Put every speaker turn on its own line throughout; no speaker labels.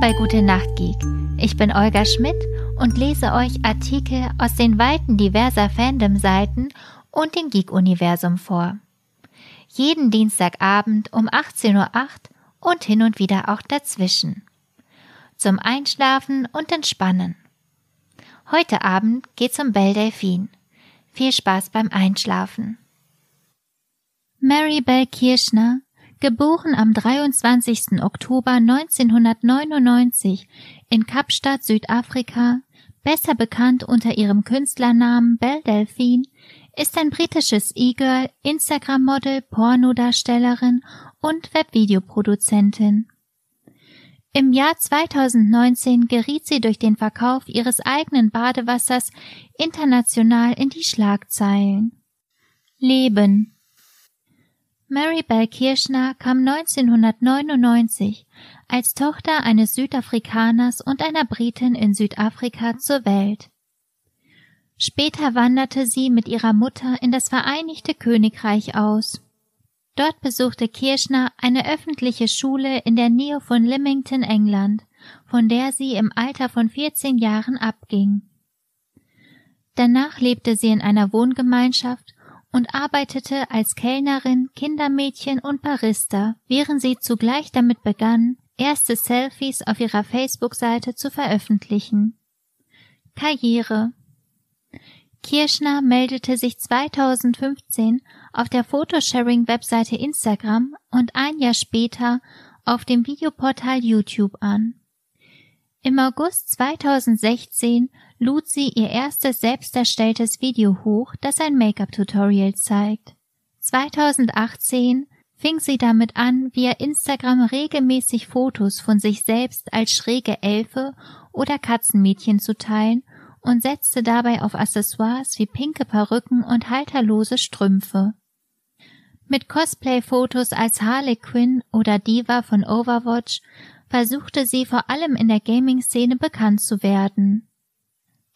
Bei Gute Nacht Geek. Ich bin Olga Schmidt und lese euch Artikel aus den Weiten diverser Fandom-Seiten und dem Geek-Universum vor. Jeden Dienstagabend um 18.08 Uhr und hin und wieder auch dazwischen. Zum Einschlafen und Entspannen. Heute Abend geht's um Belle Delphine. Viel Spaß beim Einschlafen. Mary Bell Kirschner, geboren am 23. Oktober 1999 in Kapstadt, Südafrika, besser bekannt unter ihrem Künstlernamen Belle Delphine, ist ein britisches E-Girl, Instagram-Model, Pornodarstellerin und Webvideoproduzentin. Im Jahr 2019 geriet sie durch den Verkauf ihres eigenen Badewassers international in die Schlagzeilen. Leben Mary Bell Kirschner kam 1999 als Tochter eines Südafrikaners und einer Britin in Südafrika zur Welt. Später wanderte sie mit ihrer Mutter in das Vereinigte Königreich aus. Dort besuchte Kirschner eine öffentliche Schule in der Nähe von Lymington, England, von der sie im Alter von 14 Jahren abging. Danach lebte sie in einer Wohngemeinschaft und arbeitete als Kellnerin, Kindermädchen und Barista, während sie zugleich damit begann, erste Selfies auf ihrer Facebook-Seite zu veröffentlichen. Karriere Kirschner meldete sich 2015 auf der Photosharing-Webseite Instagram und ein Jahr später auf dem Videoportal YouTube an. Im August 2016 lud sie ihr erstes selbst erstelltes Video hoch, das ein Make-up-Tutorial zeigt. 2018 fing sie damit an, via Instagram regelmäßig Fotos von sich selbst als schräge Elfe oder Katzenmädchen zu teilen und setzte dabei auf Accessoires wie pinke Perücken und halterlose Strümpfe. Mit Cosplay-Fotos als Harley Quinn oder Diva von Overwatch versuchte sie vor allem in der Gaming-Szene bekannt zu werden.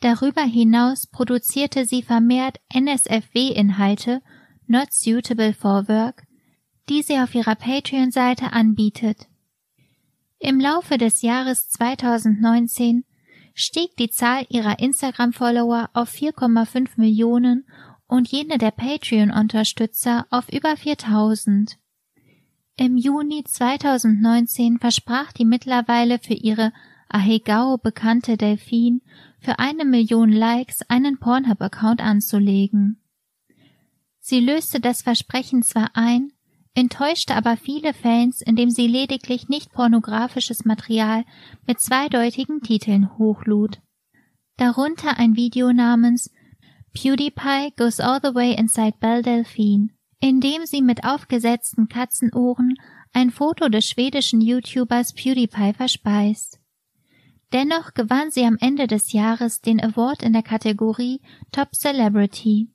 Darüber hinaus produzierte sie vermehrt NSFW-Inhalte, not suitable for work, die sie auf ihrer Patreon-Seite anbietet. Im Laufe des Jahres 2019 stieg die Zahl ihrer Instagram-Follower auf 4,5 Millionen und jene der Patreon-Unterstützer auf über 4000. Im Juni 2019 versprach die mittlerweile für ihre Ahegao bekannte Delfin für eine Million Likes einen Pornhub-Account anzulegen. Sie löste das Versprechen zwar ein, enttäuschte aber viele Fans, indem sie lediglich nicht pornografisches Material mit zweideutigen Titeln hochlud. Darunter ein Video namens PewDiePie Goes All the Way Inside Belle Delphine, in dem sie mit aufgesetzten Katzenohren ein Foto des schwedischen YouTubers PewDiePie verspeist. Dennoch gewann sie am Ende des Jahres den Award in der Kategorie Top Celebrity.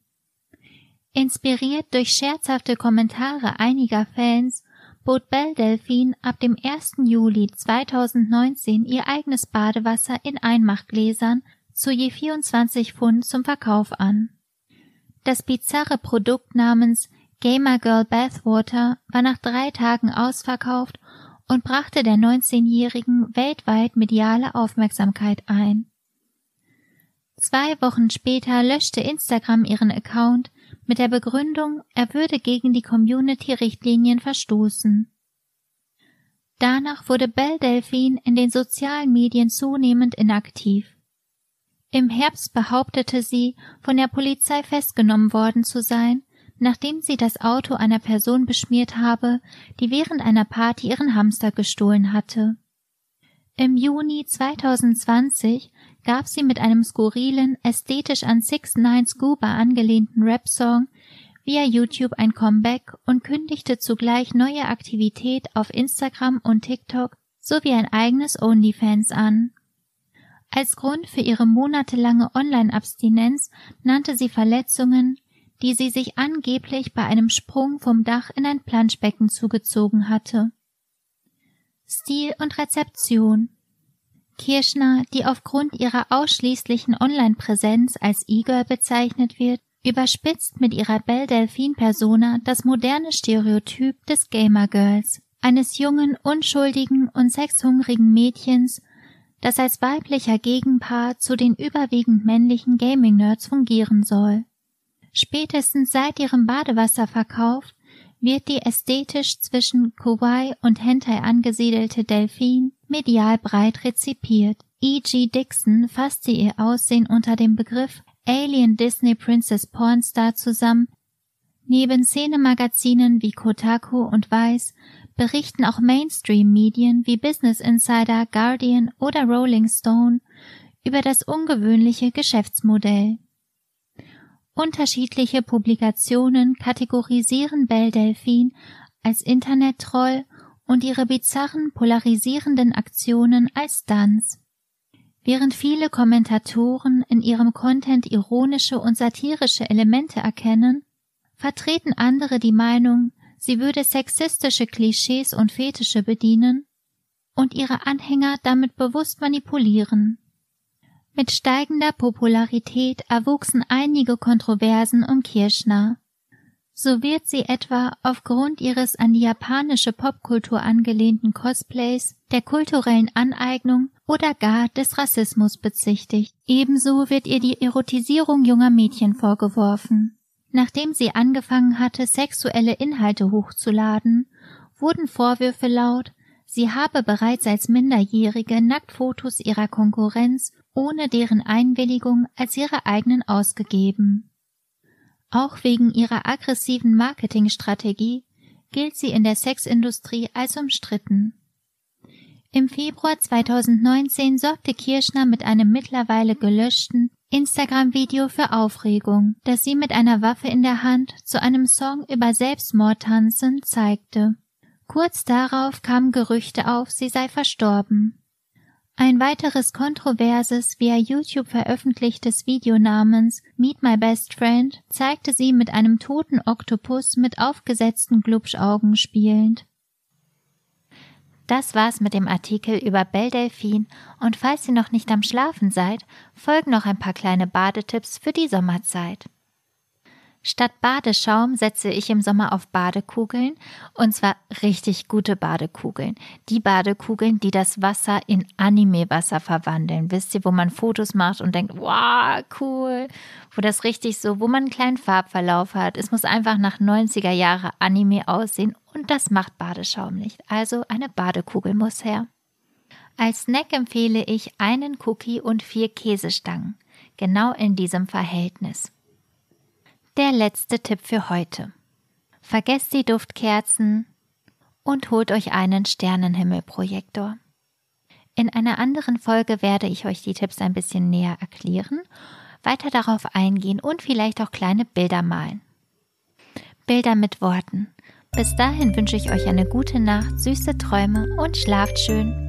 Inspiriert durch scherzhafte Kommentare einiger Fans bot Belle Delphine ab dem 1. Juli 2019 ihr eigenes Badewasser in Einmachgläsern zu je 24 Pfund zum Verkauf an. Das bizarre Produkt namens Gamer Girl Bathwater war nach drei Tagen ausverkauft und brachte der 19-Jährigen weltweit mediale Aufmerksamkeit ein. Zwei Wochen später löschte Instagram ihren Account mit der Begründung, er würde gegen die Community-Richtlinien verstoßen. Danach wurde Belle Delphine in den sozialen Medien zunehmend inaktiv. Im Herbst behauptete sie, von der Polizei festgenommen worden zu sein, nachdem sie das Auto einer Person beschmiert habe, die während einer Party ihren Hamster gestohlen hatte. Im Juni 2020 gab sie mit einem skurrilen, ästhetisch an Six Nine Scuba angelehnten Rap-Song via YouTube ein Comeback und kündigte zugleich neue Aktivität auf Instagram und TikTok sowie ein eigenes OnlyFans an. Als Grund für ihre monatelange Online-Abstinenz nannte sie Verletzungen, die sie sich angeblich bei einem Sprung vom Dach in ein Planschbecken zugezogen hatte. Stil und Rezeption Kirschner, die aufgrund ihrer ausschließlichen Online-Präsenz als E-Girl bezeichnet wird, überspitzt mit ihrer Belle Delphine Persona das moderne Stereotyp des Gamer Girls. eines jungen, unschuldigen und sexhungrigen Mädchens, das als weiblicher Gegenpart zu den überwiegend männlichen Gaming-Nerds fungieren soll. Spätestens seit ihrem Badewasserverkauf wird die ästhetisch zwischen Kawaii und Hentai angesiedelte Delfin medial breit rezipiert. E.G. Dixon fasste ihr Aussehen unter dem Begriff Alien Disney Princess Pornstar zusammen. Neben Szenemagazinen wie Kotaku und Vice berichten auch Mainstream-Medien wie Business Insider, Guardian oder Rolling Stone über das ungewöhnliche Geschäftsmodell. Unterschiedliche Publikationen kategorisieren Belle Delphine als Internet-Troll und ihre bizarren polarisierenden Aktionen als Stunts. Während viele Kommentatoren in ihrem Content ironische und satirische Elemente erkennen, vertreten andere die Meinung, sie würde sexistische Klischees und Fetische bedienen und ihre Anhänger damit bewusst manipulieren. Mit steigender Popularität erwuchsen einige Kontroversen um Kirschner. So wird sie etwa aufgrund ihres an die japanische Popkultur angelehnten Cosplays, der kulturellen Aneignung oder gar des Rassismus bezichtigt. Ebenso wird ihr die Erotisierung junger Mädchen vorgeworfen. Nachdem sie angefangen hatte, sexuelle Inhalte hochzuladen, wurden Vorwürfe laut, sie habe bereits als Minderjährige Nacktfotos ihrer Konkurrenz ohne deren Einwilligung als ihre eigenen ausgegeben. Auch wegen ihrer aggressiven Marketingstrategie gilt sie in der Sexindustrie als umstritten. Im Februar 2019 sorgte Kirschner mit einem mittlerweile gelöschten Instagram-Video für Aufregung, das sie mit einer Waffe in der Hand zu einem Song über Selbstmord tanzen zeigte. Kurz darauf kamen Gerüchte auf, sie sei verstorben. Ein weiteres kontroverses, via YouTube veröffentlichtes Video namens Meet My Best Friend zeigte sie mit einem toten Oktopus mit aufgesetzten Glubschaugen spielend. Das war's mit dem Artikel über Belle Delphine und falls ihr noch nicht am Schlafen seid, folgen noch ein paar kleine Badetipps für die Sommerzeit. Statt Badeschaum setze ich im Sommer auf Badekugeln und zwar richtig gute Badekugeln. Die Badekugeln, die das Wasser in Anime-Wasser verwandeln. Wisst ihr, wo man Fotos macht und denkt, wow, cool. Wo das richtig so, wo man einen kleinen Farbverlauf hat. Es muss einfach nach 90er Jahre Anime aussehen und das macht Badeschaum nicht. Also eine Badekugel muss her. Als Snack empfehle ich einen Cookie und vier Käsestangen. Genau in diesem Verhältnis. Der letzte Tipp für heute. Vergesst die Duftkerzen und holt euch einen Sternenhimmelprojektor. In einer anderen Folge werde ich euch die Tipps ein bisschen näher erklären, weiter darauf eingehen und vielleicht auch kleine Bilder malen. Bilder mit Worten. Bis dahin wünsche ich euch eine gute Nacht, süße Träume und schlaft schön.